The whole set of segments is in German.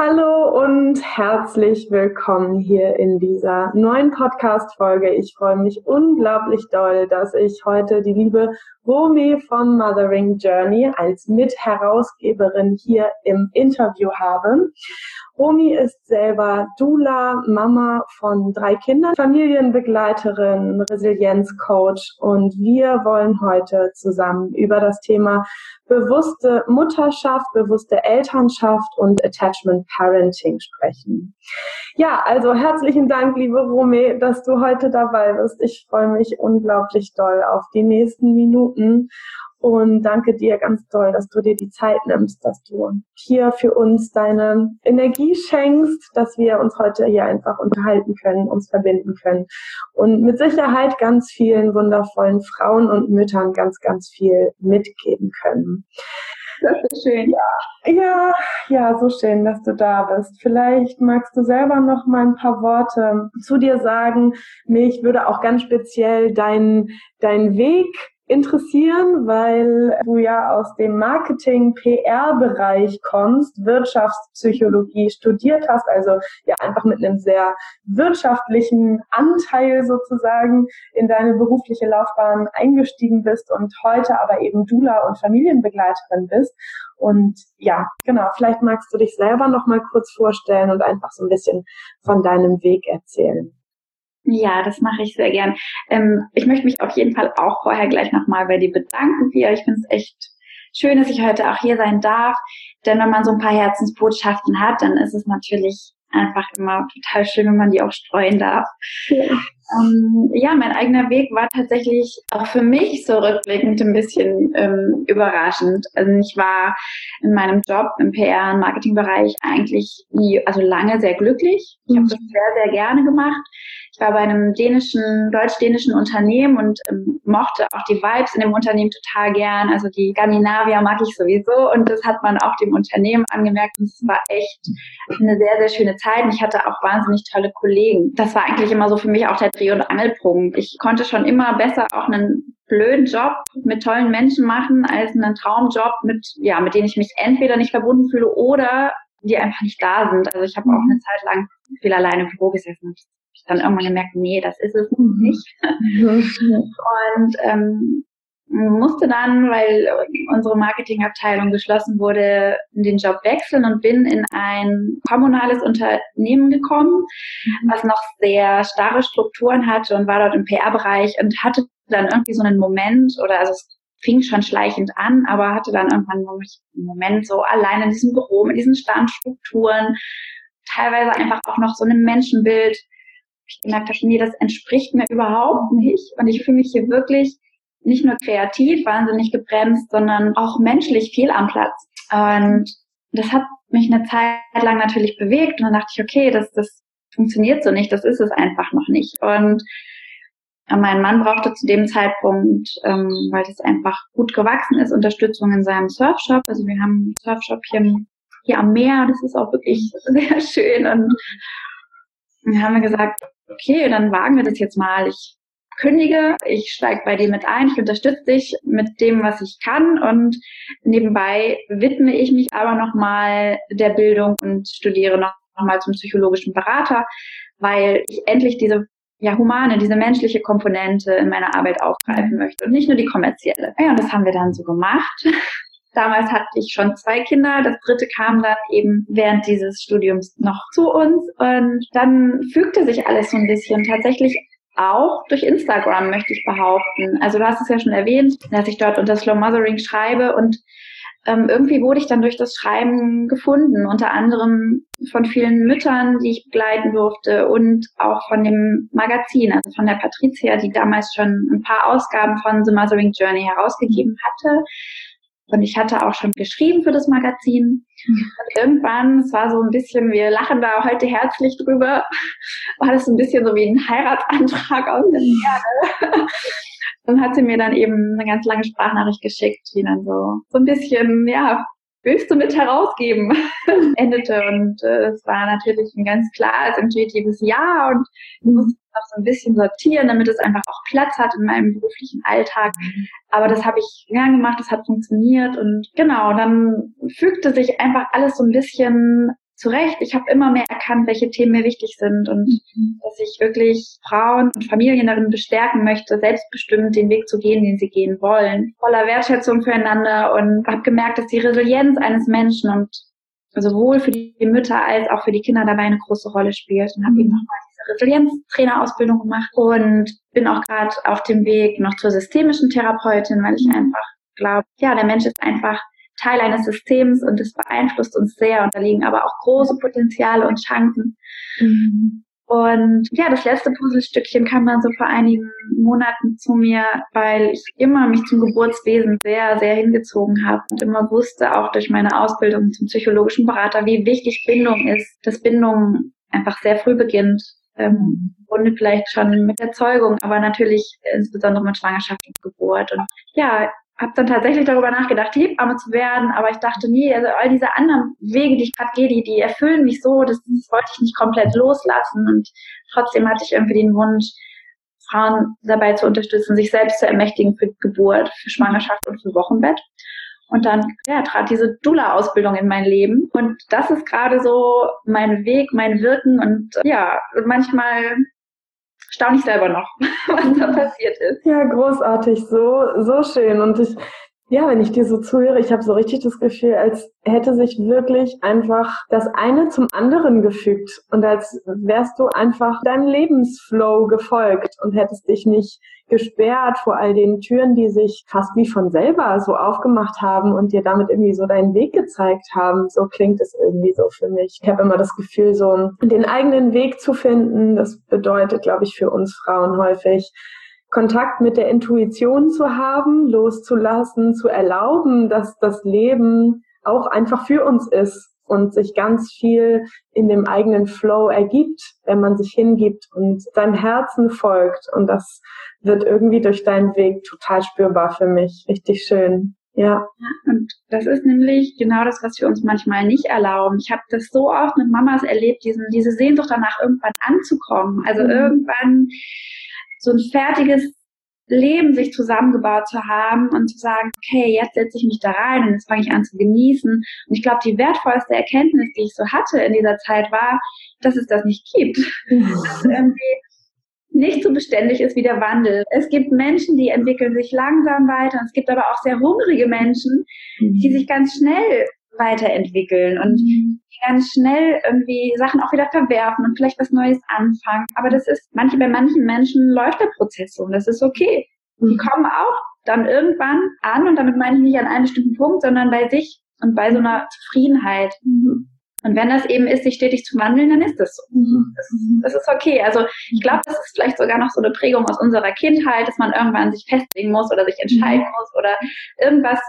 Hallo und herzlich willkommen hier in dieser neuen Podcast-Folge. Ich freue mich unglaublich doll, dass ich heute die liebe Romy von Mothering Journey als Mitherausgeberin hier im Interview habe. Romy ist selber Dula, Mama von drei Kindern, Familienbegleiterin, Resilienzcoach und wir wollen heute zusammen über das Thema bewusste Mutterschaft, bewusste Elternschaft und Attachment Parenting sprechen. Ja, also herzlichen Dank, liebe Romy, dass du heute dabei bist. Ich freue mich unglaublich doll auf die nächsten Minuten und danke dir ganz toll, dass du dir die Zeit nimmst, dass du hier für uns deine Energie schenkst, dass wir uns heute hier einfach unterhalten können, uns verbinden können und mit Sicherheit ganz vielen wundervollen Frauen und Müttern ganz, ganz viel mitgeben können. Das ist schön. Ja, ja, ja, so schön, dass du da bist. Vielleicht magst du selber noch mal ein paar Worte zu dir sagen. Mich würde auch ganz speziell dein, dein Weg interessieren, weil du ja aus dem Marketing-PR-Bereich kommst, Wirtschaftspsychologie studiert hast, also ja einfach mit einem sehr wirtschaftlichen Anteil sozusagen in deine berufliche Laufbahn eingestiegen bist und heute aber eben Dula und Familienbegleiterin bist. Und ja, genau, vielleicht magst du dich selber noch mal kurz vorstellen und einfach so ein bisschen von deinem Weg erzählen. Ja, das mache ich sehr gern. Ähm, ich möchte mich auf jeden Fall auch vorher gleich nochmal bei dir bedanken, Pia. Ich finde es echt schön, dass ich heute auch hier sein darf. Denn wenn man so ein paar Herzensbotschaften hat, dann ist es natürlich einfach immer total schön, wenn man die auch streuen darf. Ja. Ähm, ja, mein eigener Weg war tatsächlich auch für mich so rückblickend ein bisschen ähm, überraschend. Also ich war in meinem Job im PR- und Marketingbereich eigentlich nie, also lange sehr glücklich. Ich habe mhm. das sehr, sehr gerne gemacht. Ich war bei einem dänischen, deutsch-dänischen Unternehmen und ähm, mochte auch die Vibes in dem Unternehmen total gern. Also die Skandinavier mag ich sowieso und das hat man auch dem Unternehmen angemerkt. Und es war echt eine sehr, sehr schöne Zeit und ich hatte auch wahnsinnig tolle Kollegen. Das war eigentlich immer so für mich auch der Dreh- und Angelpunkt. Ich konnte schon immer besser auch einen blöden Job mit tollen Menschen machen als einen Traumjob mit, ja, mit denen ich mich entweder nicht verbunden fühle oder die einfach nicht da sind. Also ich habe auch eine Zeit lang viel alleine im Büro gesessen ich dann irgendwann gemerkt, nee, das ist es mhm. nicht. und ähm, musste dann, weil unsere Marketingabteilung geschlossen wurde, den Job wechseln und bin in ein kommunales Unternehmen gekommen, mhm. was noch sehr starre Strukturen hatte und war dort im PR-Bereich und hatte dann irgendwie so einen Moment oder also es fing schon schleichend an, aber hatte dann irgendwann einen Moment so allein in diesem Büro mit diesen Standstrukturen, teilweise einfach auch noch so einem Menschenbild, ich gemerkt habe, nee, das entspricht mir überhaupt nicht. Und ich fühle mich hier wirklich nicht nur kreativ, wahnsinnig gebremst, sondern auch menschlich viel am Platz. Und das hat mich eine Zeit lang natürlich bewegt. Und dann dachte ich, okay, das, das funktioniert so nicht, das ist es einfach noch nicht. Und mein Mann brauchte zu dem Zeitpunkt, ähm, weil das einfach gut gewachsen ist, Unterstützung in seinem Surfshop. Also wir haben einen Surfshop hier, hier am Meer, das ist auch wirklich sehr schön. Und wir haben gesagt, okay, dann wagen wir das jetzt mal. Ich kündige, ich steige bei dir mit ein, ich unterstütze dich mit dem, was ich kann und nebenbei widme ich mich aber nochmal der Bildung und studiere nochmal noch zum psychologischen Berater, weil ich endlich diese ja, humane, diese menschliche Komponente in meiner Arbeit aufgreifen möchte und nicht nur die kommerzielle. Ja, und das haben wir dann so gemacht. Damals hatte ich schon zwei Kinder. Das dritte kam dann eben während dieses Studiums noch zu uns. Und dann fügte sich alles so ein bisschen. Tatsächlich auch durch Instagram, möchte ich behaupten. Also du hast es ja schon erwähnt, dass ich dort unter Slow Mothering schreibe und ähm, irgendwie wurde ich dann durch das Schreiben gefunden, unter anderem von vielen Müttern, die ich begleiten durfte und auch von dem Magazin, also von der Patricia, die damals schon ein paar Ausgaben von The Mothering Journey herausgegeben hatte. Und ich hatte auch schon geschrieben für das Magazin. Mhm. Und irgendwann, es war so ein bisschen, wir lachen da heute herzlich drüber, war das ein bisschen so wie ein Heiratsantrag aus der Erde. Dann hat sie mir dann eben eine ganz lange Sprachnachricht geschickt, die dann so, so ein bisschen, ja, willst du mit herausgeben? endete. Und äh, es war natürlich ein ganz klares, intuitives Ja. Und ich musste noch so ein bisschen sortieren, damit es einfach auch Platz hat in meinem beruflichen Alltag. Aber das habe ich gern gemacht, das hat funktioniert. Und genau, dann fügte sich einfach alles so ein bisschen zu Recht, ich habe immer mehr erkannt, welche Themen mir wichtig sind und mhm. dass ich wirklich Frauen und Familien darin bestärken möchte, selbstbestimmt den Weg zu gehen, den sie gehen wollen. Voller Wertschätzung füreinander und habe gemerkt, dass die Resilienz eines Menschen und sowohl für die Mütter als auch für die Kinder dabei eine große Rolle spielt und habe eben nochmal Resilienztrainerausbildung gemacht und bin auch gerade auf dem Weg noch zur systemischen Therapeutin, weil ich mhm. einfach glaube, ja, der Mensch ist einfach Teil eines Systems und es beeinflusst uns sehr und da liegen aber auch große Potenziale und Chancen. Mhm. Und ja, das letzte Puzzlestückchen kam dann so vor einigen Monaten zu mir, weil ich immer mich zum Geburtswesen sehr, sehr hingezogen habe und immer wusste, auch durch meine Ausbildung zum psychologischen Berater, wie wichtig Bindung ist, dass Bindung einfach sehr früh beginnt. Ähm, Grunde vielleicht schon mit der Zeugung, aber natürlich insbesondere mit Schwangerschaft und Geburt. Und ja, habe dann tatsächlich darüber nachgedacht, Hebamme zu werden, aber ich dachte, nee, also all diese anderen Wege, die ich gerade gehe, die, die erfüllen mich so, das, das wollte ich nicht komplett loslassen und trotzdem hatte ich irgendwie den Wunsch, Frauen dabei zu unterstützen, sich selbst zu ermächtigen für Geburt, für Schwangerschaft und für Wochenbett. Und dann ja, trat diese Dula-Ausbildung in mein Leben. Und das ist gerade so mein Weg, mein Wirken. Und ja, manchmal staune ich selber noch, was da passiert ist. Ja, großartig, so, so schön. Und ich, ja, wenn ich dir so zuhöre, ich habe so richtig das Gefühl, als hätte sich wirklich einfach das eine zum anderen gefügt und als wärst du einfach deinem Lebensflow gefolgt und hättest dich nicht gesperrt vor all den Türen, die sich fast wie von selber so aufgemacht haben und dir damit irgendwie so deinen Weg gezeigt haben. So klingt es irgendwie so für mich. Ich habe immer das Gefühl, so den eigenen Weg zu finden, das bedeutet, glaube ich, für uns Frauen häufig, Kontakt mit der Intuition zu haben, loszulassen, zu erlauben, dass das Leben auch einfach für uns ist und sich ganz viel in dem eigenen Flow ergibt, wenn man sich hingibt und seinem Herzen folgt. Und das wird irgendwie durch deinen Weg total spürbar für mich. Richtig schön. Ja. Und das ist nämlich genau das, was wir uns manchmal nicht erlauben. Ich habe das so oft mit Mamas erlebt, diesen, diese Sehnsucht danach irgendwann anzukommen. Also mhm. irgendwann so ein fertiges Leben sich zusammengebaut zu haben und zu sagen, okay, jetzt setze ich mich da rein und jetzt fange ich an zu genießen. Und ich glaube, die wertvollste Erkenntnis, die ich so hatte in dieser Zeit, war, dass es das nicht gibt. Mhm. Dass irgendwie nicht so beständig ist wie der Wandel. Es gibt Menschen, die entwickeln sich langsam weiter. Es gibt aber auch sehr hungrige Menschen, die mhm. sich ganz schnell weiterentwickeln und ganz schnell irgendwie Sachen auch wieder verwerfen und vielleicht was Neues anfangen. Aber das ist, manche, bei manchen Menschen läuft der Prozess so und das ist okay. Die mhm. kommen auch dann irgendwann an und damit meine ich nicht an einem bestimmten Punkt, sondern bei sich und bei so einer Zufriedenheit. Mhm. Und wenn das eben ist, sich stetig zu wandeln, dann ist das so. Mhm. Das, das, ist okay. Also ich glaube, das ist vielleicht sogar noch so eine Prägung aus unserer Kindheit, dass man irgendwann sich festlegen muss oder sich entscheiden mhm. muss oder irgendwas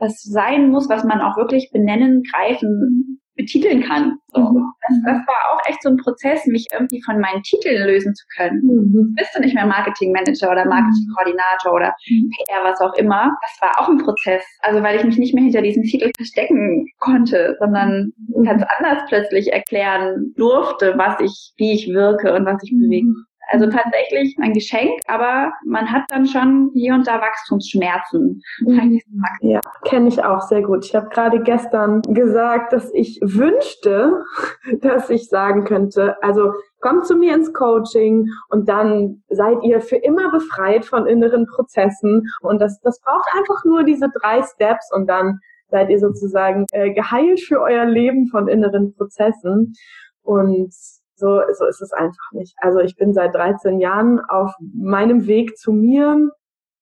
was sein muss, was man auch wirklich benennen, greifen, betiteln kann. So. Mhm. Das, das, war auch echt so ein Prozess, mich irgendwie von meinen Titeln lösen zu können. Mhm. Bist du nicht mehr Marketingmanager oder Marketingkoordinator oder mhm. PR, was auch immer. Das war auch ein Prozess. Also weil ich mich nicht mehr hinter diesen Titel verstecken konnte, sondern mhm. ganz anders plötzlich erklären durfte, was ich, wie ich wirke und was ich bewege. Also mhm. tatsächlich ein Geschenk, aber man hat dann schon hier und da Wachstumsschmerzen. Mhm. Ja, kenne ich auch sehr gut. Ich habe gerade gestern gesagt, dass ich wünschte, dass ich sagen könnte, also kommt zu mir ins Coaching und dann seid ihr für immer befreit von inneren Prozessen. Und das, das braucht einfach nur diese drei Steps und dann seid ihr sozusagen äh, geheilt für euer Leben von inneren Prozessen. Und so, so ist es einfach nicht. Also ich bin seit 13 Jahren auf meinem Weg zu mir.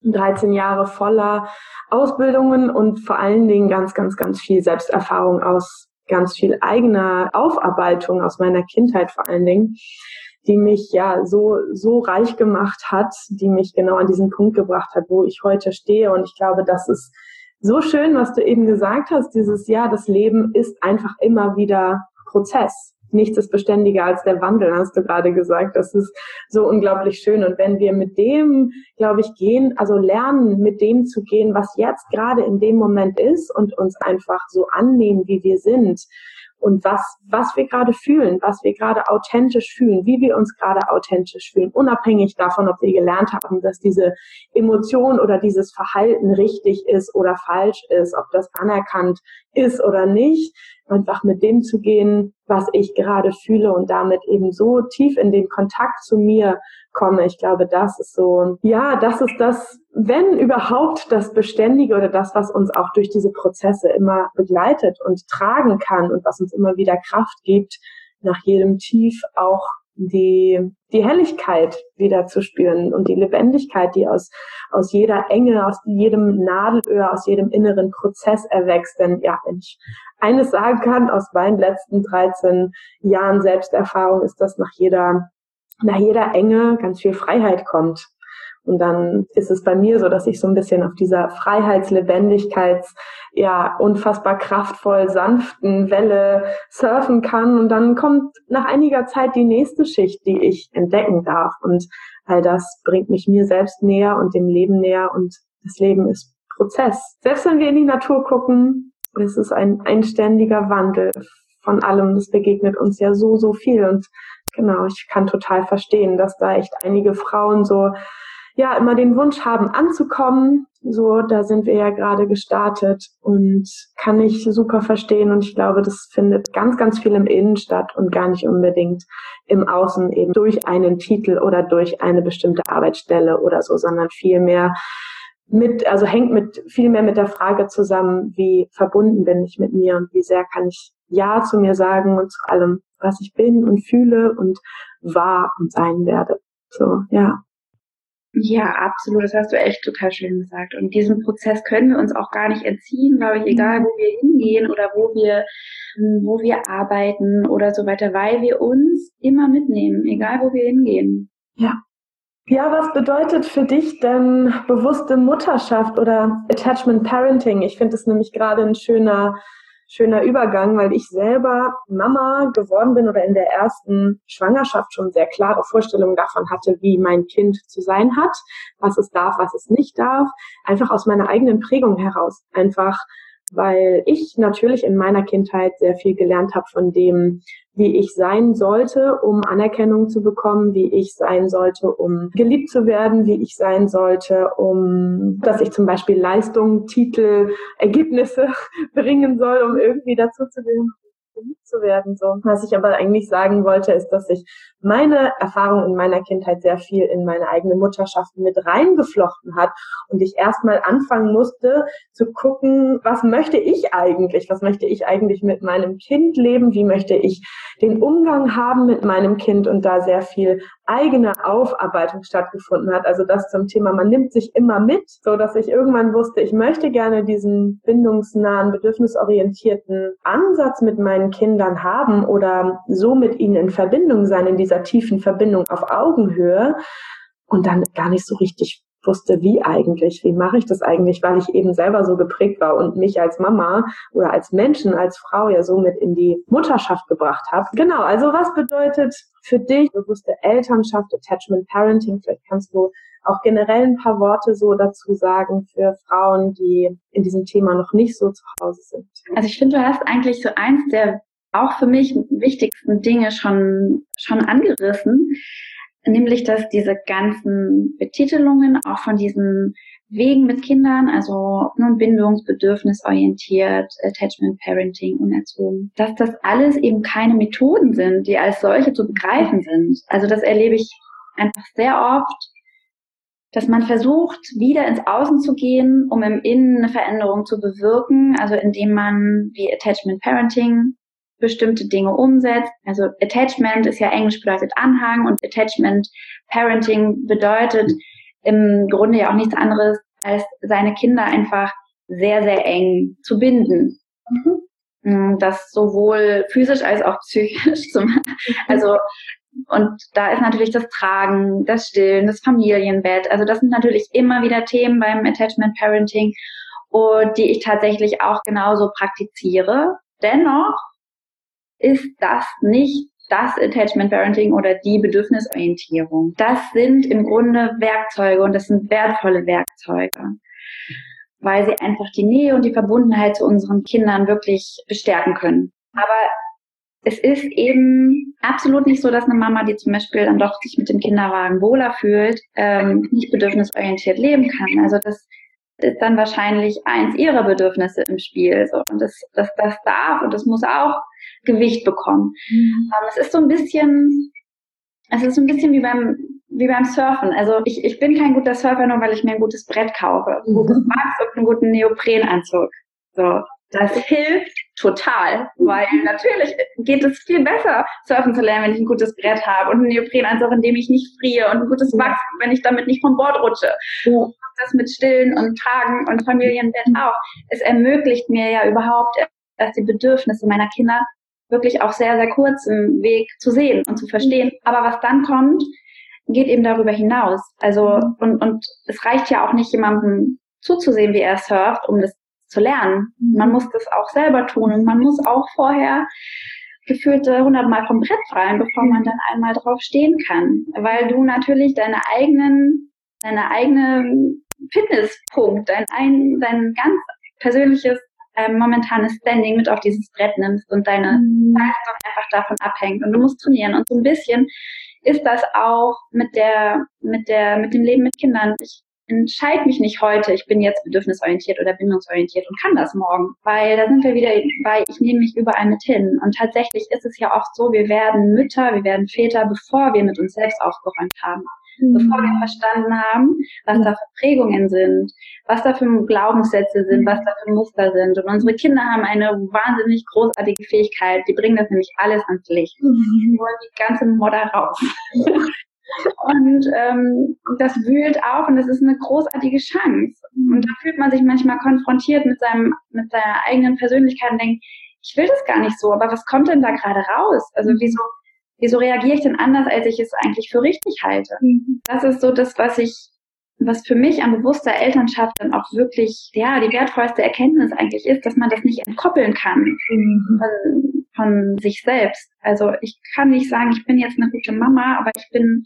13 Jahre voller Ausbildungen und vor allen Dingen ganz, ganz, ganz viel Selbsterfahrung aus ganz viel eigener Aufarbeitung aus meiner Kindheit vor allen Dingen, die mich ja so, so reich gemacht hat, die mich genau an diesen Punkt gebracht hat, wo ich heute stehe. Und ich glaube, das ist so schön, was du eben gesagt hast, dieses Jahr, das Leben ist einfach immer wieder Prozess nichts ist beständiger als der Wandel, hast du gerade gesagt. Das ist so unglaublich schön. Und wenn wir mit dem, glaube ich, gehen, also lernen, mit dem zu gehen, was jetzt gerade in dem Moment ist und uns einfach so annehmen, wie wir sind und was, was wir gerade fühlen, was wir gerade authentisch fühlen, wie wir uns gerade authentisch fühlen, unabhängig davon, ob wir gelernt haben, dass diese Emotion oder dieses Verhalten richtig ist oder falsch ist, ob das anerkannt ist oder nicht, einfach mit dem zu gehen, was ich gerade fühle und damit eben so tief in den Kontakt zu mir komme. Ich glaube, das ist so, ja, das ist das, wenn überhaupt das Beständige oder das, was uns auch durch diese Prozesse immer begleitet und tragen kann und was uns immer wieder Kraft gibt, nach jedem Tief auch die, die Helligkeit wieder zu spüren und die Lebendigkeit, die aus, aus jeder Enge, aus jedem Nadelöhr, aus jedem inneren Prozess erwächst. Denn ja, wenn ich eines sagen kann aus meinen letzten 13 Jahren Selbsterfahrung, ist, dass nach jeder, nach jeder Enge ganz viel Freiheit kommt. Und dann ist es bei mir so, dass ich so ein bisschen auf dieser Freiheitslebendigkeits, ja, unfassbar kraftvoll sanften Welle surfen kann. Und dann kommt nach einiger Zeit die nächste Schicht, die ich entdecken darf. Und all das bringt mich mir selbst näher und dem Leben näher. Und das Leben ist Prozess. Selbst wenn wir in die Natur gucken, ist es ein, ein ständiger Wandel von allem. Das begegnet uns ja so, so viel. Und genau, ich kann total verstehen, dass da echt einige Frauen so ja immer den Wunsch haben anzukommen. So, da sind wir ja gerade gestartet und kann ich super verstehen und ich glaube, das findet ganz, ganz viel im Innen statt und gar nicht unbedingt im Außen eben durch einen Titel oder durch eine bestimmte Arbeitsstelle oder so, sondern vielmehr mit, also hängt mit viel mehr mit der Frage zusammen, wie verbunden bin ich mit mir und wie sehr kann ich Ja zu mir sagen und zu allem, was ich bin und fühle und wahr und sein werde. So, ja. Ja, absolut. Das hast du echt total schön gesagt. Und diesen Prozess können wir uns auch gar nicht entziehen, glaube ich, egal wo wir hingehen oder wo wir, hm, wo wir arbeiten oder so weiter, weil wir uns immer mitnehmen, egal wo wir hingehen. Ja. Ja, was bedeutet für dich denn bewusste Mutterschaft oder Attachment Parenting? Ich finde es nämlich gerade ein schöner schöner Übergang, weil ich selber Mama geworden bin oder in der ersten Schwangerschaft schon sehr klare Vorstellungen davon hatte, wie mein Kind zu sein hat, was es darf, was es nicht darf, einfach aus meiner eigenen Prägung heraus, einfach weil ich natürlich in meiner Kindheit sehr viel gelernt habe von dem, wie ich sein sollte, um Anerkennung zu bekommen, wie ich sein sollte, um geliebt zu werden, wie ich sein sollte, um, dass ich zum Beispiel Leistungen, Titel, Ergebnisse bringen soll, um irgendwie dazu zu gehören geliebt zu werden. So. Was ich aber eigentlich sagen wollte, ist, dass ich meine Erfahrung in meiner Kindheit sehr viel in meine eigene Mutterschaft mit reingeflochten hat und ich erstmal anfangen musste zu gucken, was möchte ich eigentlich? Was möchte ich eigentlich mit meinem Kind leben? Wie möchte ich den Umgang haben mit meinem Kind? Und da sehr viel eigene Aufarbeitung stattgefunden hat. Also das zum Thema, man nimmt sich immer mit, so dass ich irgendwann wusste, ich möchte gerne diesen bindungsnahen, bedürfnisorientierten Ansatz mit meinen Kindern haben oder so mit ihnen in Verbindung sein, in dieser tiefen Verbindung auf Augenhöhe und dann gar nicht so richtig wusste, wie eigentlich, wie mache ich das eigentlich, weil ich eben selber so geprägt war und mich als Mama oder als Menschen, als Frau ja somit in die Mutterschaft gebracht habe. Genau, also was bedeutet für dich bewusste Elternschaft, Attachment Parenting? Vielleicht kannst du auch generell ein paar Worte so dazu sagen für Frauen, die in diesem Thema noch nicht so zu Hause sind. Also ich finde, du hast eigentlich so eins der auch für mich wichtigsten Dinge schon, schon angerissen nämlich dass diese ganzen Betitelungen auch von diesen Wegen mit Kindern, also nun Bindungsbedürfnis orientiert, Attachment Parenting, unerzogen, dass das alles eben keine Methoden sind, die als solche zu begreifen sind. Also das erlebe ich einfach sehr oft, dass man versucht, wieder ins Außen zu gehen, um im Innen eine Veränderung zu bewirken, also indem man wie Attachment Parenting bestimmte Dinge umsetzt. Also Attachment ist ja Englisch bedeutet Anhang und Attachment Parenting bedeutet im Grunde ja auch nichts anderes, als seine Kinder einfach sehr, sehr eng zu binden. Mhm. Mm, das sowohl physisch als auch psychisch. Mhm. also, und da ist natürlich das Tragen, das Stillen, das Familienbett. Also das sind natürlich immer wieder Themen beim Attachment Parenting, und die ich tatsächlich auch genauso praktiziere. Dennoch ist das nicht das Attachment Parenting oder die Bedürfnisorientierung. Das sind im Grunde Werkzeuge und das sind wertvolle Werkzeuge, weil sie einfach die Nähe und die Verbundenheit zu unseren Kindern wirklich bestärken können. Aber es ist eben absolut nicht so, dass eine Mama, die zum Beispiel dann doch sich mit dem Kinderwagen wohler fühlt, ähm, nicht bedürfnisorientiert leben kann. Also das ist dann wahrscheinlich eins ihrer Bedürfnisse im Spiel. So. Und das, das, das darf und das muss auch Gewicht bekommen. Mhm. Ähm, es ist so ein bisschen, es ist so ein bisschen wie beim, wie beim Surfen. Also ich, ich bin kein guter Surfer, nur weil ich mir ein gutes Brett kaufe, ein gutes Max und einen guten Neoprenanzug. So. Das hilft total, weil natürlich geht es viel besser, surfen zu lernen, wenn ich ein gutes Brett habe und einen Neoprenanzug, in dem ich nicht friere und ein gutes Wachs, wenn ich damit nicht vom Bord rutsche. Ja. Das mit Stillen und Tragen und Familienbett auch. Es ermöglicht mir ja überhaupt erst die Bedürfnisse meiner Kinder wirklich auch sehr, sehr kurz im Weg zu sehen und zu verstehen. Aber was dann kommt, geht eben darüber hinaus. Also, und, und es reicht ja auch nicht jemandem zuzusehen, wie er surft, um das zu lernen. Man muss das auch selber tun und man muss auch vorher gefühlte hundertmal vom Brett fallen, bevor man dann einmal drauf stehen kann. Weil du natürlich deine eigenen, deine eigene Fitnesspunkt, dein, ein, dein ganz persönliches äh, momentanes Standing mit auf dieses Brett nimmst und deine mhm. Leistung einfach davon abhängt. Und du musst trainieren. Und so ein bisschen ist das auch mit der, mit der, mit dem Leben mit Kindern. Ich entscheide mich nicht heute, ich bin jetzt bedürfnisorientiert oder bindungsorientiert und kann das morgen. Weil da sind wir wieder bei, ich nehme mich überall mit hin. Und tatsächlich ist es ja oft so, wir werden Mütter, wir werden Väter, bevor wir mit uns selbst aufgeräumt haben. Mhm. Bevor wir verstanden haben, was da für Prägungen sind, was da für Glaubenssätze sind, was da für Muster sind. Und unsere Kinder haben eine wahnsinnig großartige Fähigkeit. Die bringen das nämlich alles ans Licht. Die wollen die ganze Modder raus. Und ähm, das wühlt auf und das ist eine großartige Chance. Und da fühlt man sich manchmal konfrontiert mit seinem, mit seiner eigenen Persönlichkeit und denkt, ich will das gar nicht so, aber was kommt denn da gerade raus? Also wieso, wieso reagiere ich denn anders, als ich es eigentlich für richtig halte? Mhm. Das ist so das, was ich, was für mich an bewusster Elternschaft dann auch wirklich, ja, die wertvollste Erkenntnis eigentlich ist, dass man das nicht entkoppeln kann mhm. von, von sich selbst. Also ich kann nicht sagen, ich bin jetzt eine gute Mama, aber ich bin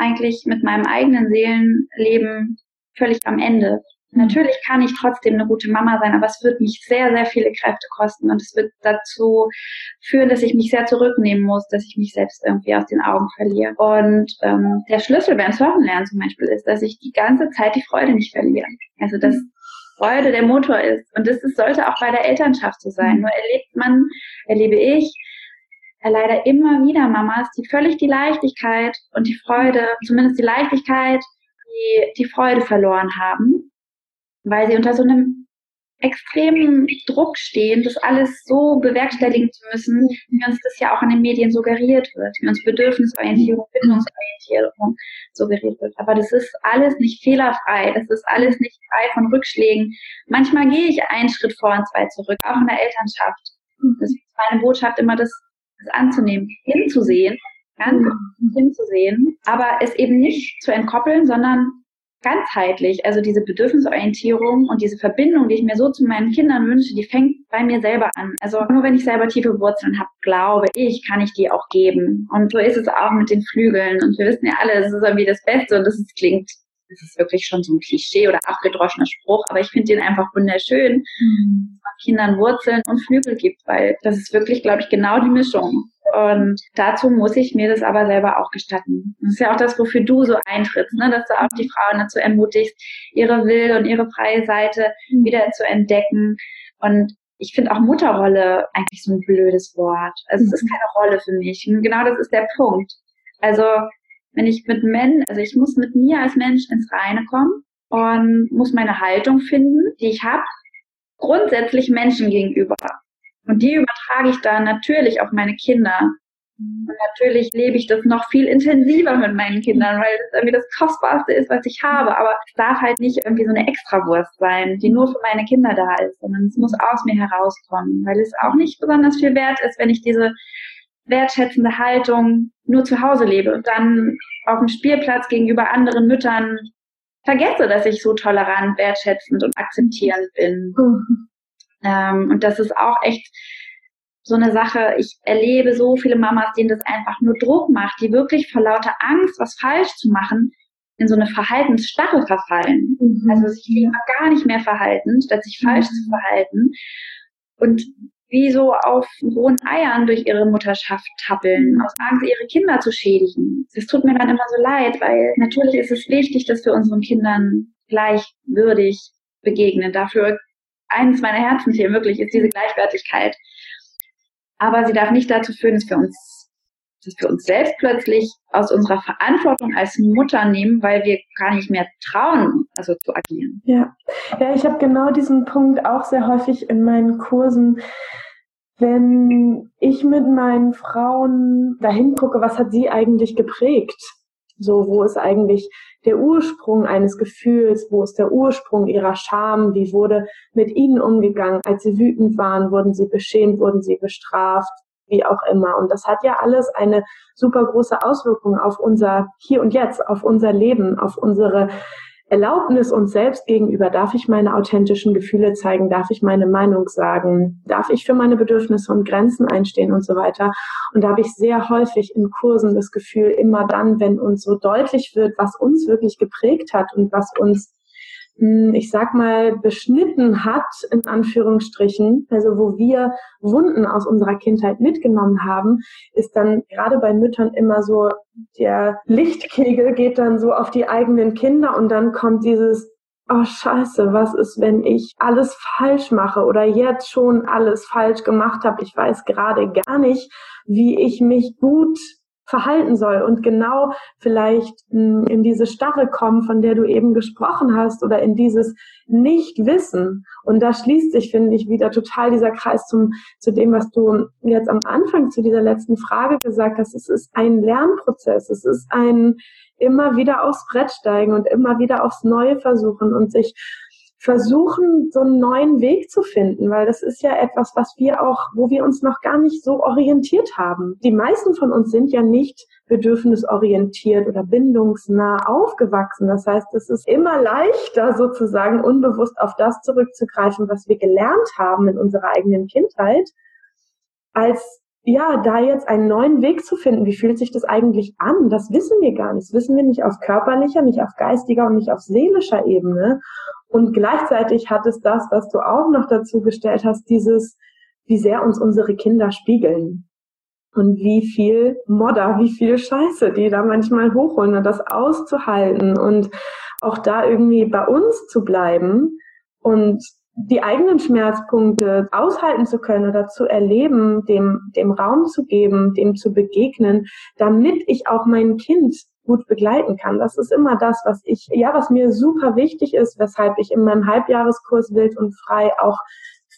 eigentlich mit meinem eigenen Seelenleben völlig am Ende. Mhm. Natürlich kann ich trotzdem eine gute Mama sein, aber es wird mich sehr, sehr viele Kräfte kosten und es wird dazu führen, dass ich mich sehr zurücknehmen muss, dass ich mich selbst irgendwie aus den Augen verliere. Und ähm, der Schlüssel beim Surfen lernen zum Beispiel ist, dass ich die ganze Zeit die Freude nicht verliere. Also dass mhm. Freude der Motor ist. Und das ist, sollte auch bei der Elternschaft so sein. Mhm. Nur erlebt man, erlebe ich, leider immer wieder Mamas, die völlig die Leichtigkeit und die Freude, zumindest die Leichtigkeit, die, die Freude verloren haben, weil sie unter so einem extremen Druck stehen, das alles so bewerkstelligen zu müssen, wie uns das ja auch in den Medien suggeriert wird, wie uns Bedürfnisorientierung, Bindungsorientierung suggeriert wird. Aber das ist alles nicht fehlerfrei, das ist alles nicht frei von Rückschlägen. Manchmal gehe ich einen Schritt vor und zwei zurück, auch in der Elternschaft. Das ist meine Botschaft immer, das das anzunehmen, hinzusehen, ganz mhm. hinzusehen, aber es eben nicht zu entkoppeln, sondern ganzheitlich. Also diese Bedürfnisorientierung und diese Verbindung, die ich mir so zu meinen Kindern wünsche, die fängt bei mir selber an. Also nur wenn ich selber tiefe Wurzeln habe, glaube ich, kann ich die auch geben. Und so ist es auch mit den Flügeln. Und wir wissen ja alle, das ist irgendwie das Beste und das klingt das ist wirklich schon so ein Klischee oder abgedroschener Spruch, aber ich finde den einfach wunderschön, mhm. dass man Kindern Wurzeln und Flügel gibt, weil das ist wirklich, glaube ich, genau die Mischung. Und dazu muss ich mir das aber selber auch gestatten. Das ist ja auch das, wofür du so eintrittst, ne? dass du auch die Frauen dazu ermutigst, ihre Will und ihre freie Seite mhm. wieder zu entdecken. Und ich finde auch Mutterrolle eigentlich so ein blödes Wort. Also es ist mhm. keine Rolle für mich. Und genau das ist der Punkt. Also wenn ich mit Men, also ich muss mit mir als Mensch ins Reine kommen und muss meine Haltung finden, die ich habe, grundsätzlich Menschen gegenüber. Und die übertrage ich dann natürlich auf meine Kinder. Und natürlich lebe ich das noch viel intensiver mit meinen Kindern, weil das irgendwie das Kostbarste ist, was ich habe. Aber es darf halt nicht irgendwie so eine Extrawurst sein, die nur für meine Kinder da ist, sondern es muss aus mir herauskommen, weil es auch nicht besonders viel wert ist, wenn ich diese wertschätzende Haltung nur zu Hause lebe und dann auf dem Spielplatz gegenüber anderen Müttern vergesse, dass ich so tolerant, wertschätzend und akzeptierend bin. Mhm. Ähm, und das ist auch echt so eine Sache, ich erlebe so viele Mamas, denen das einfach nur Druck macht, die wirklich vor lauter Angst, was falsch zu machen, in so eine Verhaltensstarre verfallen. Mhm. Also sich lieber gar nicht mehr verhalten, statt sich falsch mhm. zu verhalten. Und wie so auf rohen Eiern durch ihre Mutterschaft tappeln, mhm. aus Angst, ihre Kinder zu schädigen. Das tut mir dann immer so leid, weil natürlich ist es wichtig, dass wir unseren Kindern gleichwürdig begegnen. Dafür eines meiner Herzensthemen wirklich ist diese Gleichwertigkeit. Aber sie darf nicht dazu führen, dass wir uns dass wir uns selbst plötzlich aus unserer Verantwortung als Mutter nehmen, weil wir gar nicht mehr trauen, also zu agieren. Ja, ja ich habe genau diesen Punkt auch sehr häufig in meinen Kursen. Wenn ich mit meinen Frauen dahin gucke, was hat sie eigentlich geprägt? So, wo ist eigentlich der Ursprung eines Gefühls? Wo ist der Ursprung ihrer Scham? Wie wurde mit ihnen umgegangen? Als sie wütend waren, wurden sie beschämt, wurden sie bestraft? Wie auch immer. Und das hat ja alles eine super große Auswirkung auf unser Hier und Jetzt, auf unser Leben, auf unsere Erlaubnis uns selbst gegenüber. Darf ich meine authentischen Gefühle zeigen? Darf ich meine Meinung sagen? Darf ich für meine Bedürfnisse und Grenzen einstehen und so weiter? Und da habe ich sehr häufig in Kursen das Gefühl, immer dann, wenn uns so deutlich wird, was uns wirklich geprägt hat und was uns ich sag mal, beschnitten hat, in Anführungsstrichen, also wo wir Wunden aus unserer Kindheit mitgenommen haben, ist dann gerade bei Müttern immer so, der Lichtkegel geht dann so auf die eigenen Kinder und dann kommt dieses, oh scheiße, was ist, wenn ich alles falsch mache oder jetzt schon alles falsch gemacht habe? Ich weiß gerade gar nicht, wie ich mich gut verhalten soll und genau vielleicht hm, in diese Starre kommen, von der du eben gesprochen hast oder in dieses Nichtwissen. Und da schließt sich, finde ich, wieder total dieser Kreis zum, zu dem, was du jetzt am Anfang zu dieser letzten Frage gesagt hast. Es ist ein Lernprozess. Es ist ein immer wieder aufs Brett steigen und immer wieder aufs Neue versuchen und sich versuchen, so einen neuen Weg zu finden, weil das ist ja etwas, was wir auch, wo wir uns noch gar nicht so orientiert haben. Die meisten von uns sind ja nicht bedürfnisorientiert oder bindungsnah aufgewachsen. Das heißt, es ist immer leichter sozusagen unbewusst auf das zurückzugreifen, was wir gelernt haben in unserer eigenen Kindheit, als ja, da jetzt einen neuen Weg zu finden, wie fühlt sich das eigentlich an? Das wissen wir gar nicht. Das wissen wir nicht auf körperlicher, nicht auf geistiger und nicht auf seelischer Ebene. Und gleichzeitig hat es das, was du auch noch dazu gestellt hast, dieses, wie sehr uns unsere Kinder spiegeln. Und wie viel Modder, wie viel Scheiße, die da manchmal hochholen und das auszuhalten und auch da irgendwie bei uns zu bleiben und die eigenen Schmerzpunkte aushalten zu können oder zu erleben, dem, dem Raum zu geben, dem zu begegnen, damit ich auch mein Kind gut begleiten kann. Das ist immer das, was ich, ja, was mir super wichtig ist, weshalb ich in meinem Halbjahreskurs Wild und Frei auch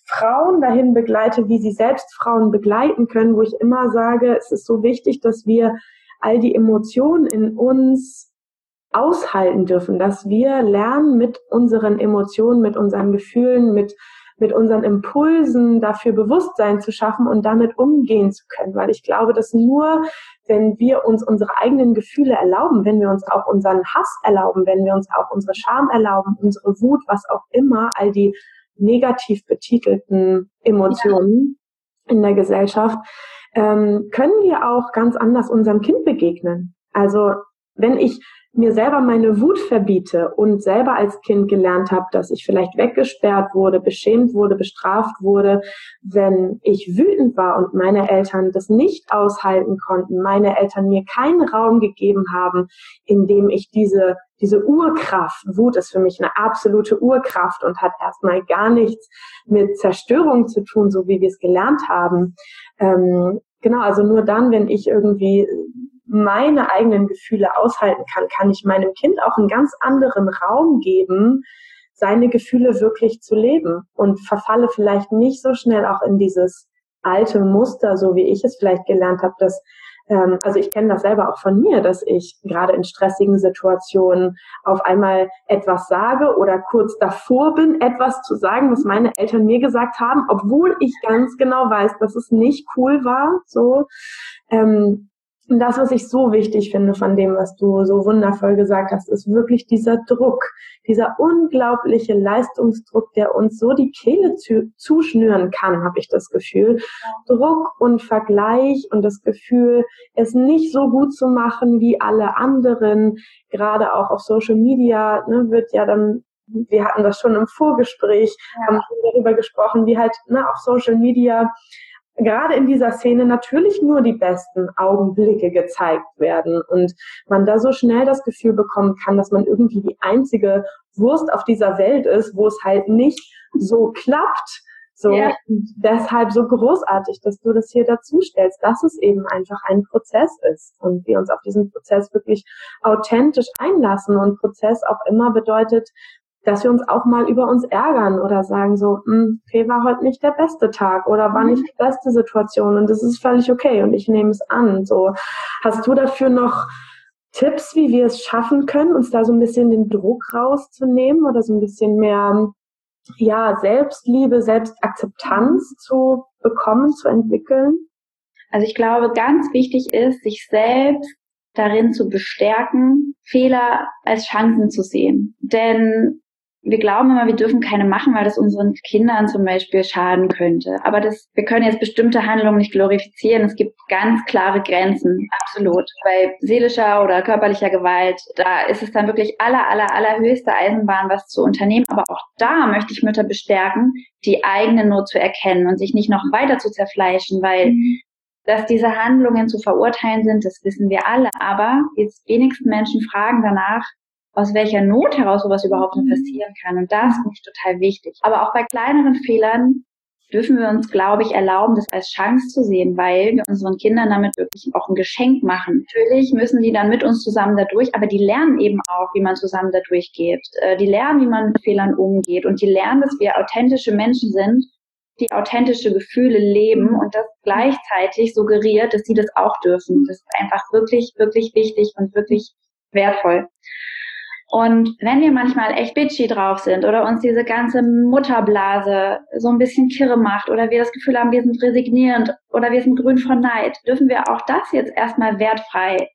Frauen dahin begleite, wie sie selbst Frauen begleiten können, wo ich immer sage, es ist so wichtig, dass wir all die Emotionen in uns aushalten dürfen, dass wir lernen, mit unseren Emotionen, mit unseren Gefühlen, mit, mit unseren Impulsen dafür Bewusstsein zu schaffen und damit umgehen zu können. Weil ich glaube, dass nur, wenn wir uns unsere eigenen Gefühle erlauben, wenn wir uns auch unseren Hass erlauben, wenn wir uns auch unsere Scham erlauben, unsere Wut, was auch immer, all die negativ betitelten Emotionen ja. in der Gesellschaft, ähm, können wir auch ganz anders unserem Kind begegnen. Also wenn ich mir selber meine Wut verbiete und selber als Kind gelernt habe, dass ich vielleicht weggesperrt wurde, beschämt wurde, bestraft wurde, wenn ich wütend war und meine Eltern das nicht aushalten konnten, meine Eltern mir keinen Raum gegeben haben, in dem ich diese diese Urkraft, Wut ist für mich eine absolute Urkraft und hat erstmal gar nichts mit Zerstörung zu tun, so wie wir es gelernt haben. Ähm, genau, also nur dann, wenn ich irgendwie meine eigenen Gefühle aushalten kann, kann ich meinem Kind auch einen ganz anderen Raum geben, seine Gefühle wirklich zu leben und verfalle vielleicht nicht so schnell auch in dieses alte Muster, so wie ich es vielleicht gelernt habe, dass ähm, also ich kenne das selber auch von mir, dass ich gerade in stressigen Situationen auf einmal etwas sage oder kurz davor bin, etwas zu sagen, was meine Eltern mir gesagt haben, obwohl ich ganz genau weiß, dass es nicht cool war. So ähm, und das, was ich so wichtig finde von dem, was du so wundervoll gesagt hast, ist wirklich dieser Druck, dieser unglaubliche Leistungsdruck, der uns so die Kehle zu, zuschnüren kann, habe ich das Gefühl. Ja. Druck und Vergleich und das Gefühl, es nicht so gut zu machen wie alle anderen, gerade auch auf Social Media, ne, wird ja dann wir hatten das schon im Vorgespräch, ja. haben darüber gesprochen, wie halt ne, auf Social Media gerade in dieser Szene natürlich nur die besten Augenblicke gezeigt werden und man da so schnell das Gefühl bekommen kann, dass man irgendwie die einzige Wurst auf dieser Welt ist, wo es halt nicht so klappt. So, ja. deshalb so großartig, dass du das hier dazu stellst, dass es eben einfach ein Prozess ist und wir uns auf diesen Prozess wirklich authentisch einlassen und Prozess auch immer bedeutet, dass wir uns auch mal über uns ärgern oder sagen so, hm, okay, war heute nicht der beste Tag oder war nicht die beste Situation und das ist völlig okay und ich nehme es an. So, hast du dafür noch Tipps, wie wir es schaffen können, uns da so ein bisschen den Druck rauszunehmen oder so ein bisschen mehr ja, Selbstliebe, Selbstakzeptanz zu bekommen, zu entwickeln? Also ich glaube, ganz wichtig ist, sich selbst darin zu bestärken, Fehler als Chancen zu sehen. Denn wir glauben immer, wir dürfen keine machen, weil das unseren Kindern zum Beispiel schaden könnte. Aber das, wir können jetzt bestimmte Handlungen nicht glorifizieren. Es gibt ganz klare Grenzen, absolut. Bei seelischer oder körperlicher Gewalt, da ist es dann wirklich aller, aller, allerhöchste Eisenbahn, was zu unternehmen. Aber auch da möchte ich Mütter bestärken, die eigene Not zu erkennen und sich nicht noch weiter zu zerfleischen, weil mhm. dass diese Handlungen zu verurteilen sind, das wissen wir alle. Aber jetzt wenigsten Menschen fragen danach, aus welcher Not heraus sowas überhaupt noch mhm. passieren kann. Und das finde ich total wichtig. Aber auch bei kleineren Fehlern dürfen wir uns, glaube ich, erlauben, das als Chance zu sehen, weil wir unseren Kindern damit wirklich auch ein Geschenk machen. Natürlich müssen die dann mit uns zusammen da durch, aber die lernen eben auch, wie man zusammen da durchgeht. Äh, die lernen, wie man mit Fehlern umgeht und die lernen, dass wir authentische Menschen sind, die authentische Gefühle leben und das gleichzeitig suggeriert, dass sie das auch dürfen. Das ist einfach wirklich, wirklich wichtig und wirklich wertvoll. Und wenn wir manchmal echt bitchy drauf sind oder uns diese ganze Mutterblase so ein bisschen kirre macht oder wir das Gefühl haben, wir sind resignierend oder wir sind grün von Neid, dürfen wir auch das jetzt erstmal wertfrei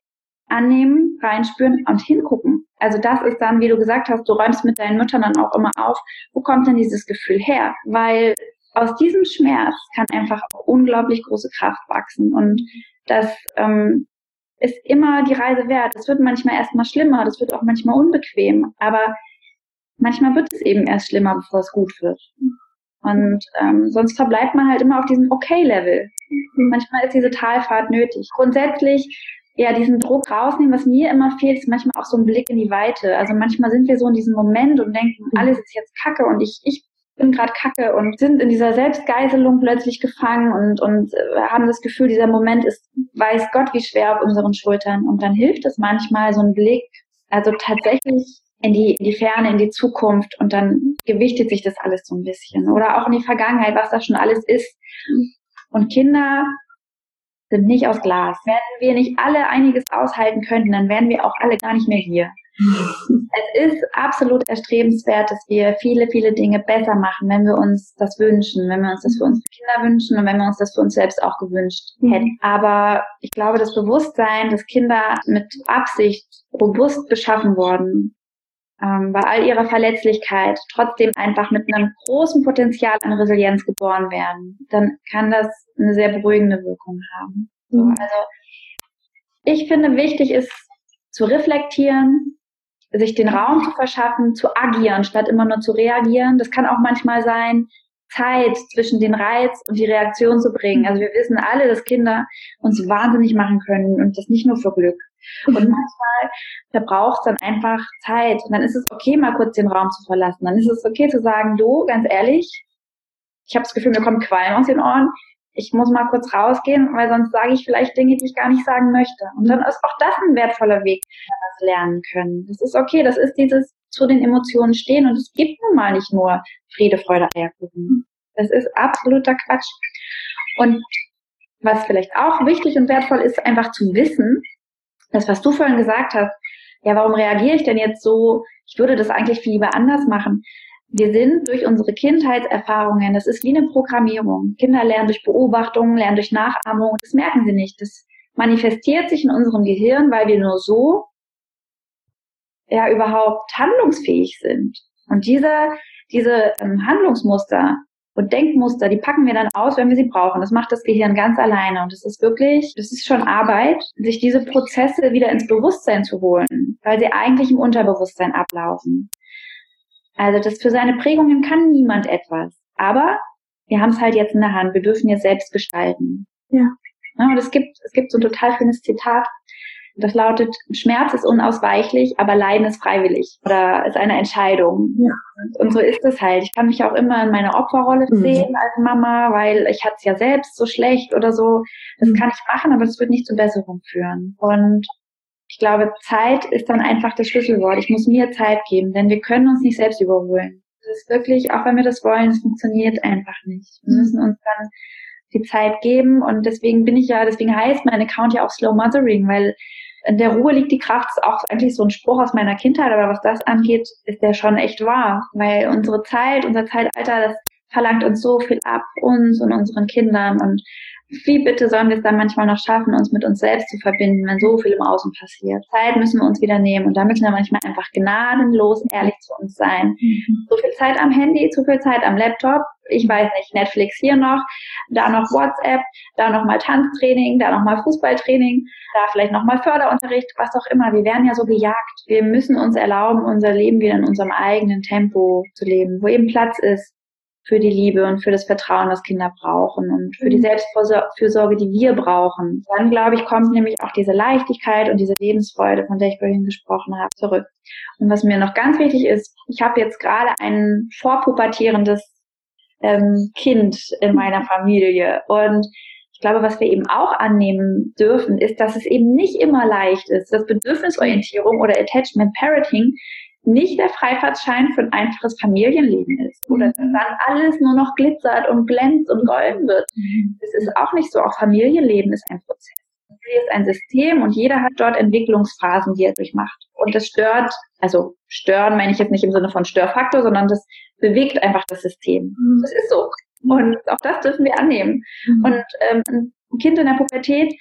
annehmen, reinspüren und hingucken. Also das ist dann, wie du gesagt hast, du räumst mit deinen Müttern dann auch immer auf, wo kommt denn dieses Gefühl her? Weil aus diesem Schmerz kann einfach unglaublich große Kraft wachsen und das ähm, ist immer die Reise wert. Es wird manchmal erstmal schlimmer, das wird auch manchmal unbequem, aber manchmal wird es eben erst schlimmer, bevor es gut wird. Und ähm, sonst verbleibt man halt immer auf diesem Okay-Level. Manchmal ist diese Talfahrt nötig. Grundsätzlich ja diesen Druck rausnehmen, was mir immer fehlt, ist manchmal auch so ein Blick in die Weite. Also manchmal sind wir so in diesem Moment und denken, alles ist jetzt Kacke und ich, ich bin gerade kacke und sind in dieser Selbstgeiselung plötzlich gefangen und, und äh, haben das Gefühl, dieser Moment ist, weiß Gott, wie schwer auf unseren Schultern. Und dann hilft es manchmal, so ein Blick, also tatsächlich in die, in die Ferne, in die Zukunft und dann gewichtet sich das alles so ein bisschen. Oder auch in die Vergangenheit, was da schon alles ist. Und Kinder sind nicht aus Glas. Wenn wir nicht alle einiges aushalten könnten, dann wären wir auch alle gar nicht mehr hier es ist absolut erstrebenswert, dass wir viele, viele Dinge besser machen, wenn wir uns das wünschen, wenn wir uns das für unsere Kinder wünschen und wenn wir uns das für uns selbst auch gewünscht mhm. hätten. Aber ich glaube, das Bewusstsein, dass Kinder mit Absicht robust beschaffen wurden, ähm, bei all ihrer Verletzlichkeit trotzdem einfach mit einem großen Potenzial an Resilienz geboren werden, dann kann das eine sehr beruhigende Wirkung haben. Mhm. also ich finde, wichtig ist zu reflektieren, sich den Raum zu verschaffen, zu agieren, statt immer nur zu reagieren. Das kann auch manchmal sein, Zeit zwischen den Reiz und die Reaktion zu bringen. Also wir wissen alle, dass Kinder uns wahnsinnig machen können und das nicht nur für Glück. Und manchmal verbraucht es dann einfach Zeit. Und dann ist es okay, mal kurz den Raum zu verlassen. Dann ist es okay zu sagen, du, ganz ehrlich, ich habe das Gefühl, mir kommt Qualm aus den Ohren ich muss mal kurz rausgehen, weil sonst sage ich vielleicht Dinge, die ich gar nicht sagen möchte. Und dann ist auch das ein wertvoller Weg, das lernen können. Das ist okay, das ist dieses zu den Emotionen stehen und es gibt nun mal nicht nur Friede, Freude, Eierkuchen. Das ist absoluter Quatsch. Und was vielleicht auch wichtig und wertvoll ist, einfach zu wissen, das, was du vorhin gesagt hast, ja, warum reagiere ich denn jetzt so? Ich würde das eigentlich viel lieber anders machen. Wir sind durch unsere Kindheitserfahrungen, das ist wie eine Programmierung. Kinder lernen durch Beobachtungen, lernen durch Nachahmung, das merken sie nicht. Das manifestiert sich in unserem Gehirn, weil wir nur so ja überhaupt handlungsfähig sind. Und diese, diese ähm, Handlungsmuster und Denkmuster, die packen wir dann aus, wenn wir sie brauchen. Das macht das Gehirn ganz alleine. Und es ist wirklich, das ist schon Arbeit, sich diese Prozesse wieder ins Bewusstsein zu holen, weil sie eigentlich im Unterbewusstsein ablaufen. Also das für seine Prägungen kann niemand etwas. Aber wir haben es halt jetzt in der Hand. Wir dürfen jetzt selbst gestalten. Ja. ja und es gibt, es gibt so ein total schönes Zitat. Das lautet, Schmerz ist unausweichlich, aber Leiden ist freiwillig oder ist eine Entscheidung. Ja. Und so ist es halt. Ich kann mich auch immer in meiner Opferrolle mhm. sehen als Mama, weil ich hatte es ja selbst so schlecht oder so. Das mhm. kann ich machen, aber das wird nicht zur Besserung führen. Und ich glaube, Zeit ist dann einfach das Schlüsselwort. Ich muss mir Zeit geben, denn wir können uns nicht selbst überholen. Das ist wirklich, auch wenn wir das wollen, es funktioniert einfach nicht. Wir müssen uns dann die Zeit geben und deswegen bin ich ja, deswegen heißt mein Account ja auch Slow Mothering, weil in der Ruhe liegt die Kraft, ist auch eigentlich so ein Spruch aus meiner Kindheit, aber was das angeht, ist der schon echt wahr, weil unsere Zeit, unser Zeitalter, das verlangt uns so viel ab, uns und unseren Kindern und wie bitte sollen wir es dann manchmal noch schaffen, uns mit uns selbst zu verbinden, wenn so viel im Außen passiert? Zeit müssen wir uns wieder nehmen und da müssen wir manchmal einfach gnadenlos ehrlich zu uns sein. Mhm. So viel Zeit am Handy, zu viel Zeit am Laptop, ich weiß nicht, Netflix hier noch, da noch WhatsApp, da noch mal Tanztraining, da noch mal Fußballtraining, da vielleicht noch mal Förderunterricht, was auch immer. Wir werden ja so gejagt. Wir müssen uns erlauben, unser Leben wieder in unserem eigenen Tempo zu leben, wo eben Platz ist für die Liebe und für das Vertrauen, was Kinder brauchen und für die mhm. Selbstfürsorge, die wir brauchen. Dann, glaube ich, kommt nämlich auch diese Leichtigkeit und diese Lebensfreude, von der ich vorhin gesprochen habe, zurück. Und was mir noch ganz wichtig ist, ich habe jetzt gerade ein vorpubertierendes ähm, Kind in meiner Familie und ich glaube, was wir eben auch annehmen dürfen, ist, dass es eben nicht immer leicht ist, dass Bedürfnisorientierung oder Attachment Parenting nicht der Freifahrtschein für ein einfaches Familienleben ist oder dass mhm. dann alles nur noch glitzert und glänzt und golden wird. Mhm. Es ist auch nicht so. Auch Familienleben ist ein Prozess. Es ist ein System und jeder hat dort Entwicklungsphasen, die er durchmacht. Und das stört, also stören meine ich jetzt nicht im Sinne von Störfaktor, sondern das bewegt einfach das System. Mhm. Das ist so. Und auch das dürfen wir annehmen. Und ähm, ein Kind in der Pubertät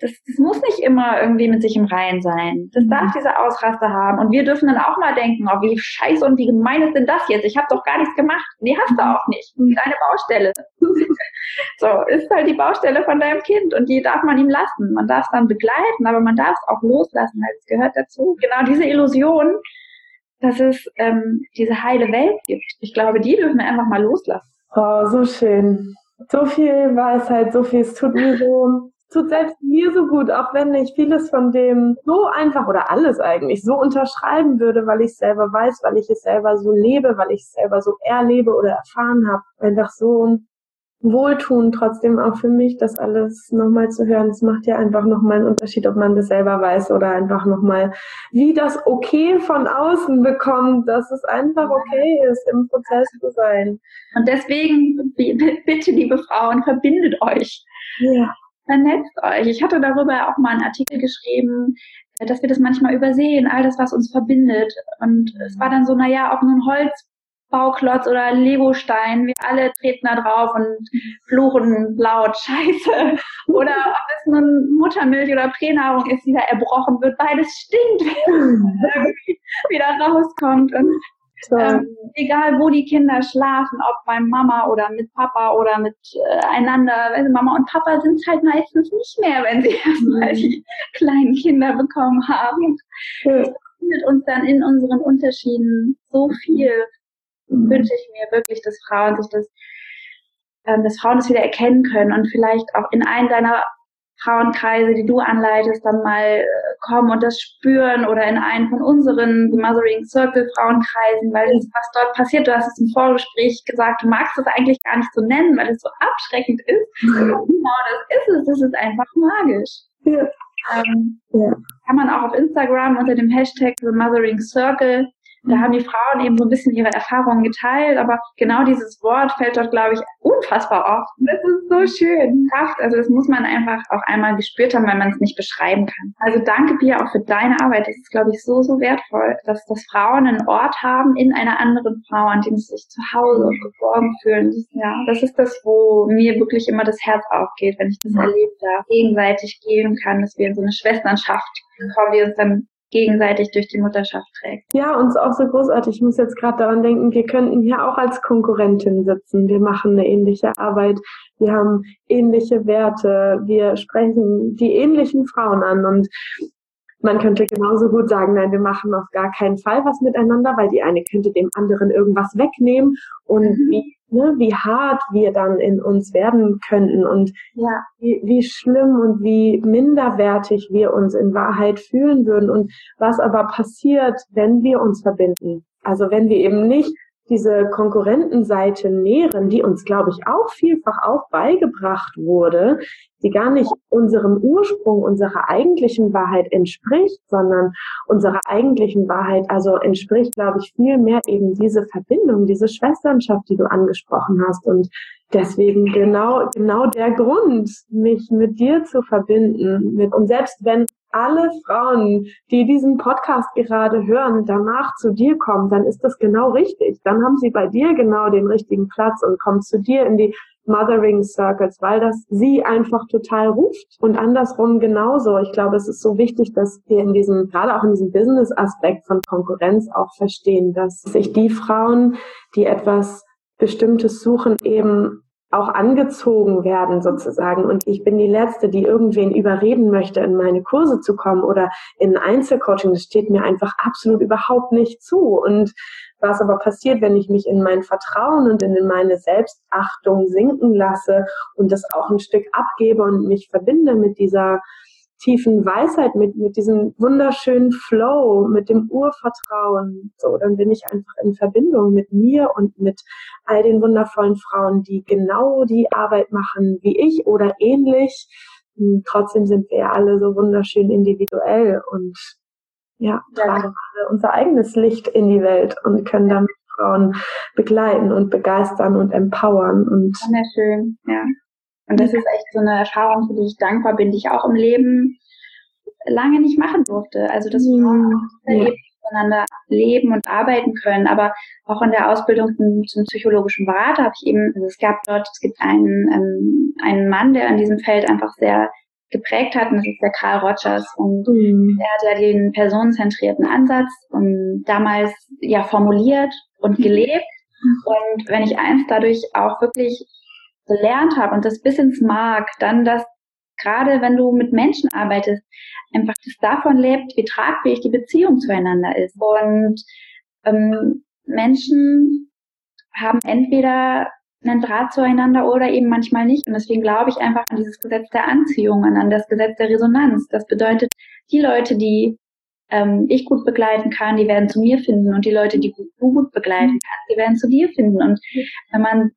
das, das muss nicht immer irgendwie mit sich im Reinen sein. Das darf mhm. diese Ausraste haben. Und wir dürfen dann auch mal denken, oh, wie scheiße und wie gemein ist denn das jetzt? Ich habe doch gar nichts gemacht. Nee, hast du mhm. auch nicht. Deine Baustelle. so, ist halt die Baustelle von deinem Kind und die darf man ihm lassen. Man darf es dann begleiten, aber man darf es auch loslassen, weil es gehört dazu. Genau diese Illusion, dass es ähm, diese heile Welt gibt. Ich glaube, die dürfen wir einfach mal loslassen. Oh, so schön. So viel Weisheit, so viel. Es tut mir so tut selbst mir so gut, auch wenn ich vieles von dem so einfach oder alles eigentlich so unterschreiben würde, weil ich es selber weiß, weil ich es selber so lebe, weil ich es selber so erlebe oder erfahren habe. Einfach so wohltun trotzdem auch für mich, das alles nochmal zu hören. Das macht ja einfach nochmal einen Unterschied, ob man das selber weiß oder einfach nochmal, wie das okay von außen bekommt, dass es einfach okay ist, im Prozess zu sein. Und deswegen, bitte, liebe Frauen, verbindet euch. Ja vernetzt euch. Ich hatte darüber auch mal einen Artikel geschrieben, dass wir das manchmal übersehen, all das, was uns verbindet. Und es war dann so, naja, ob nun Holzbauklotz oder Legostein, wir alle treten da drauf und fluchen laut Scheiße. Oder ob es nun Muttermilch oder Pränahrung ist, die da erbrochen wird, beides stinkt, wenn es wieder rauskommt. Und ähm, egal, wo die Kinder schlafen, ob bei Mama oder mit Papa oder miteinander. Äh, Mama und Papa sind halt meistens nicht mehr, wenn sie erstmal mhm. die kleinen Kinder bekommen haben. Ja. Das findet uns dann in unseren Unterschieden so viel. Mhm. Wünsche ich mir wirklich, dass Frauen sich das, ähm, dass Frauen das wieder erkennen können und vielleicht auch in einen deiner Frauenkreise, die du anleitest, dann mal äh, kommen und das spüren oder in einen von unseren The Mothering Circle Frauenkreisen, weil das, was dort passiert, du hast es im Vorgespräch gesagt, du magst es eigentlich gar nicht so nennen, weil es so abschreckend ist. genau das ist es, das ist einfach magisch. Ja. Ähm, ja. Kann man auch auf Instagram unter dem Hashtag The Mothering Circle da haben die Frauen eben so ein bisschen ihre Erfahrungen geteilt, aber genau dieses Wort fällt dort, glaube ich, unfassbar oft. Das ist so schön. Kraft, also das muss man einfach auch einmal gespürt haben, weil man es nicht beschreiben kann. Also danke, Pia, auch für deine Arbeit. Das ist, glaube ich, so, so wertvoll, dass, dass Frauen einen Ort haben in einer anderen Frau, an dem sie sich zu Hause und geborgen fühlen. Das, ja, das ist das, wo mir wirklich immer das Herz aufgeht, wenn ich das erlebt habe, gegenseitig geben kann, dass wir in so eine Schwesternschaft kommen, die uns dann gegenseitig durch die Mutterschaft trägt. Ja, uns auch so großartig. Ich muss jetzt gerade daran denken, wir könnten hier auch als Konkurrentin sitzen. Wir machen eine ähnliche Arbeit. Wir haben ähnliche Werte. Wir sprechen die ähnlichen Frauen an und man könnte genauso gut sagen, nein, wir machen auf gar keinen Fall was miteinander, weil die eine könnte dem anderen irgendwas wegnehmen und mhm. wie, ne, wie hart wir dann in uns werden könnten und ja. wie, wie schlimm und wie minderwertig wir uns in Wahrheit fühlen würden und was aber passiert, wenn wir uns verbinden. Also wenn wir eben nicht diese Konkurrentenseite nähren, die uns, glaube ich, auch vielfach auch beigebracht wurde, die gar nicht unserem Ursprung, unserer eigentlichen Wahrheit entspricht, sondern unserer eigentlichen Wahrheit, also entspricht, glaube ich, viel mehr eben diese Verbindung, diese Schwesternschaft, die du angesprochen hast. Und deswegen genau, genau der Grund, mich mit dir zu verbinden, mit, und selbst wenn alle Frauen, die diesen Podcast gerade hören, danach zu dir kommen, dann ist das genau richtig. Dann haben sie bei dir genau den richtigen Platz und kommen zu dir in die Mothering Circles, weil das sie einfach total ruft. Und andersrum genauso. Ich glaube, es ist so wichtig, dass wir in diesem, gerade auch in diesem Business-Aspekt von Konkurrenz auch verstehen, dass sich die Frauen, die etwas Bestimmtes suchen, eben auch angezogen werden sozusagen. Und ich bin die Letzte, die irgendwen überreden möchte, in meine Kurse zu kommen oder in Einzelcoaching. Das steht mir einfach absolut überhaupt nicht zu. Und was aber passiert, wenn ich mich in mein Vertrauen und in meine Selbstachtung sinken lasse und das auch ein Stück abgebe und mich verbinde mit dieser tiefen Weisheit, mit, mit diesem wunderschönen Flow, mit dem Urvertrauen. So, dann bin ich einfach in Verbindung mit mir und mit all den wundervollen Frauen, die genau die Arbeit machen wie ich oder ähnlich. Und trotzdem sind wir ja alle so wunderschön individuell und ja, tragen alle unser eigenes Licht in die Welt und können damit Frauen begleiten und begeistern und empowern und. Wunderschön, ja. Und das ist echt so eine Erfahrung, für die ich dankbar bin, die ich auch im Leben lange nicht machen durfte. Also dass Frauen ja. miteinander leben und arbeiten können. Aber auch in der Ausbildung zum, zum psychologischen Berater habe ich eben, also es gab dort, es gibt einen, ähm, einen Mann, der in diesem Feld einfach sehr geprägt hat, und das ist der Karl Rogers. Und mhm. der hat ja den personenzentrierten Ansatz und damals ja formuliert und gelebt. Und wenn ich eins dadurch auch wirklich gelernt habe und das bis ins Mark, dann dass gerade wenn du mit Menschen arbeitest, einfach das davon lebt, wie tragfähig die Beziehung zueinander ist. Und ähm, Menschen haben entweder einen Draht zueinander oder eben manchmal nicht. Und deswegen glaube ich einfach an dieses Gesetz der Anziehung und an das Gesetz der Resonanz. Das bedeutet, die Leute, die ähm, ich gut begleiten kann, die werden zu mir finden und die Leute, die du gut begleiten kannst, die werden zu dir finden. Und wenn man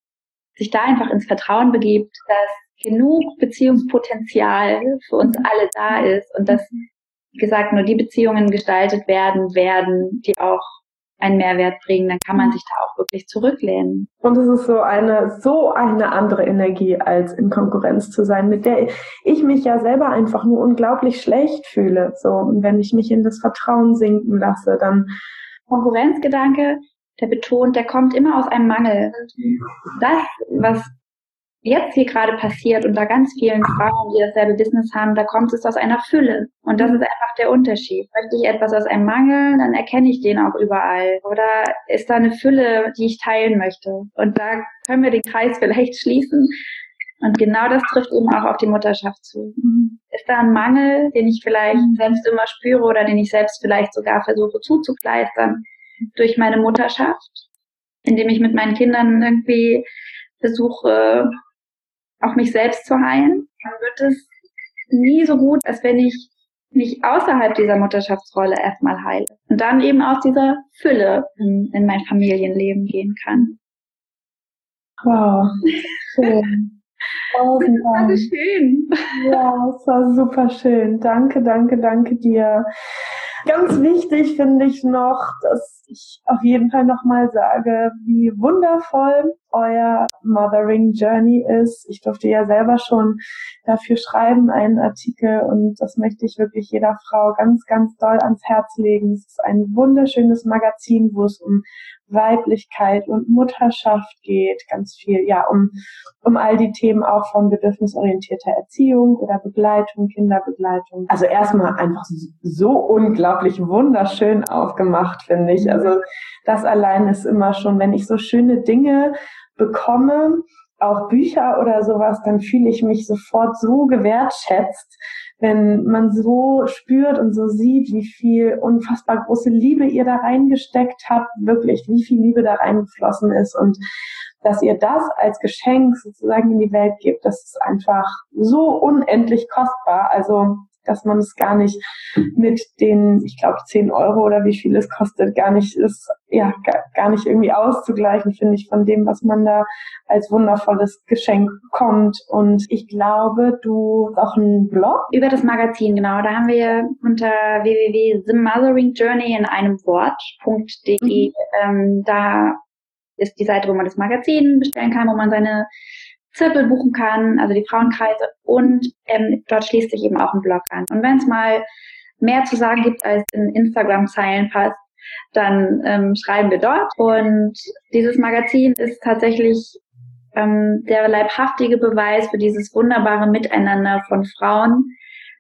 sich da einfach ins Vertrauen begibt, dass genug Beziehungspotenzial für uns alle da ist und dass, wie gesagt, nur die Beziehungen gestaltet werden, werden, die auch einen Mehrwert bringen, dann kann man sich da auch wirklich zurücklehnen. Und es ist so eine, so eine andere Energie, als in Konkurrenz zu sein, mit der ich mich ja selber einfach nur unglaublich schlecht fühle. So, und wenn ich mich in das Vertrauen sinken lasse, dann Konkurrenzgedanke der betont, der kommt immer aus einem Mangel. Das, was jetzt hier gerade passiert unter ganz vielen Frauen, die dasselbe Business haben, da kommt es aus einer Fülle. Und das ist einfach der Unterschied. Möchte ich etwas aus einem Mangel, dann erkenne ich den auch überall. Oder ist da eine Fülle, die ich teilen möchte? Und da können wir den Kreis vielleicht schließen. Und genau das trifft eben auch auf die Mutterschaft zu. Ist da ein Mangel, den ich vielleicht selbst immer spüre oder den ich selbst vielleicht sogar versuche zuzukleistern? Durch meine Mutterschaft, indem ich mit meinen Kindern irgendwie versuche, auch mich selbst zu heilen, dann wird es nie so gut, als wenn ich mich außerhalb dieser Mutterschaftsrolle erstmal heile und dann eben aus dieser Fülle in, in mein Familienleben gehen kann. Wow, schön. Tausend Dank. Das war so schön. Ja, es war super schön. Danke, danke, danke dir. Ganz wichtig finde ich noch, dass ich auf jeden Fall nochmal sage, wie wundervoll euer Mothering Journey ist. Ich durfte ja selber schon dafür schreiben, einen Artikel und das möchte ich wirklich jeder Frau ganz, ganz doll ans Herz legen. Es ist ein wunderschönes Magazin, wo es um Weiblichkeit und Mutterschaft geht, ganz viel, ja, um, um all die Themen auch von bedürfnisorientierter Erziehung oder Begleitung, Kinderbegleitung. Also erstmal einfach so unglaublich wunderschön aufgemacht, finde ich. Also das allein ist immer schon, wenn ich so schöne Dinge bekomme, auch Bücher oder sowas, dann fühle ich mich sofort so gewertschätzt, wenn man so spürt und so sieht, wie viel unfassbar große Liebe ihr da reingesteckt habt, wirklich, wie viel Liebe da reingeflossen ist und dass ihr das als Geschenk sozusagen in die Welt gebt, das ist einfach so unendlich kostbar. Also dass man es gar nicht mit den, ich glaube, 10 Euro oder wie viel es kostet, gar nicht ist, ja, gar, gar nicht irgendwie auszugleichen, finde ich, von dem, was man da als wundervolles Geschenk bekommt. Und ich glaube, du hast auch einen Blog. Über das Magazin, genau. Da haben wir unter www.themotheringjourney in einem Wort.de, mhm. ähm, da ist die Seite, wo man das Magazin bestellen kann, wo man seine Zirkel buchen kann, also die Frauenkreise und ähm, dort schließt sich eben auch ein Blog an. Und wenn es mal mehr zu sagen gibt, als in Instagram-Zeilen passt, dann ähm, schreiben wir dort. Und dieses Magazin ist tatsächlich ähm, der leibhaftige Beweis für dieses wunderbare Miteinander von Frauen.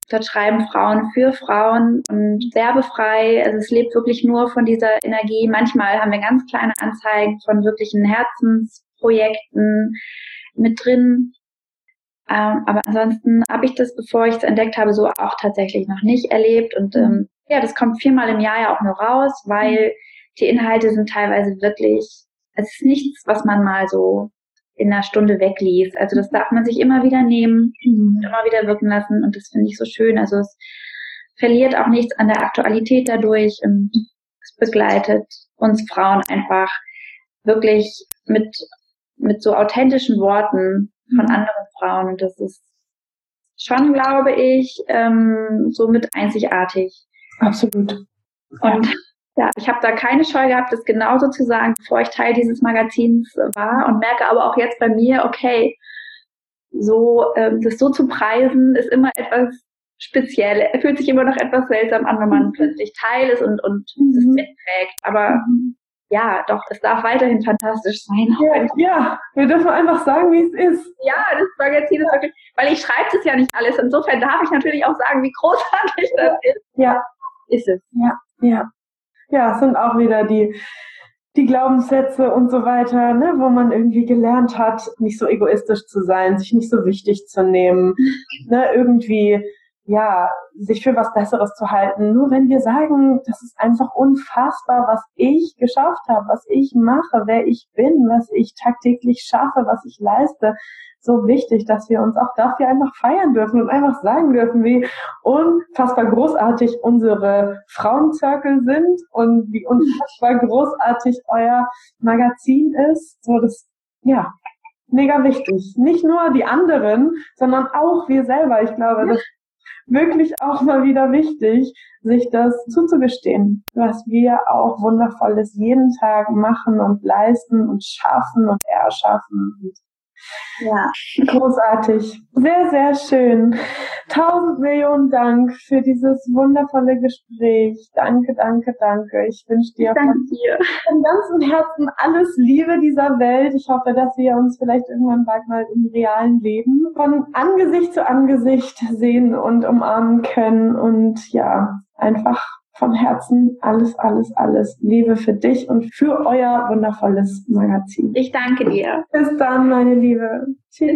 Dort schreiben Frauen für Frauen und werbefrei. Also es lebt wirklich nur von dieser Energie. Manchmal haben wir ganz kleine Anzeigen von wirklichen Herzensprojekten mit drin. Ähm, aber ansonsten habe ich das, bevor ich es entdeckt habe, so auch tatsächlich noch nicht erlebt. Und ähm, ja, das kommt viermal im Jahr ja auch nur raus, weil die Inhalte sind teilweise wirklich, es ist nichts, was man mal so in einer Stunde wegliest. Also das darf man sich immer wieder nehmen, mhm. immer wieder wirken lassen und das finde ich so schön. Also es verliert auch nichts an der Aktualität dadurch und es begleitet uns Frauen einfach wirklich mit mit so authentischen Worten von mhm. anderen Frauen. Und das ist schon, glaube ich, ähm, so mit einzigartig. Absolut. Und ja, ich habe da keine Scheu gehabt, das genauso zu sagen, bevor ich Teil dieses Magazins war und merke aber auch jetzt bei mir, okay, so ähm, das so zu preisen ist immer etwas speziell. Er fühlt sich immer noch etwas seltsam an, wenn man mhm. plötzlich Teil ist und und mhm. es mitträgt. Aber mhm ja, doch, es darf weiterhin fantastisch sein. Ja, ja, wir dürfen einfach sagen, wie es ist. Ja, das Magazin ist wirklich, weil ich schreibe es ja nicht alles. Insofern darf ich natürlich auch sagen, wie großartig das ist. Ja. Ist es. Ja, ja. Ja, es sind auch wieder die, die Glaubenssätze und so weiter, ne, wo man irgendwie gelernt hat, nicht so egoistisch zu sein, sich nicht so wichtig zu nehmen, ne, irgendwie ja, sich für was Besseres zu halten. Nur wenn wir sagen, das ist einfach unfassbar, was ich geschafft habe, was ich mache, wer ich bin, was ich tagtäglich schaffe, was ich leiste, so wichtig, dass wir uns auch dafür einfach feiern dürfen und einfach sagen dürfen, wie unfassbar großartig unsere Frauenzirkel sind und wie unfassbar großartig euer Magazin ist. So das, ja, mega wichtig. Nicht nur die anderen, sondern auch wir selber. Ich glaube, das wirklich auch mal wieder wichtig, sich das zuzugestehen, was wir auch Wundervolles jeden Tag machen und leisten und schaffen und erschaffen. Und ja, großartig. Sehr, sehr schön. Tausend Millionen Dank für dieses wundervolle Gespräch. Danke, danke, danke. Ich wünsche dir, von, dir von ganzem Herzen alles Liebe dieser Welt. Ich hoffe, dass wir uns vielleicht irgendwann bald mal im realen Leben von Angesicht zu Angesicht sehen und umarmen können und ja, einfach von Herzen alles, alles, alles Liebe für dich und für euer wundervolles Magazin. Ich danke dir. Bis dann, meine Liebe. Tschüss.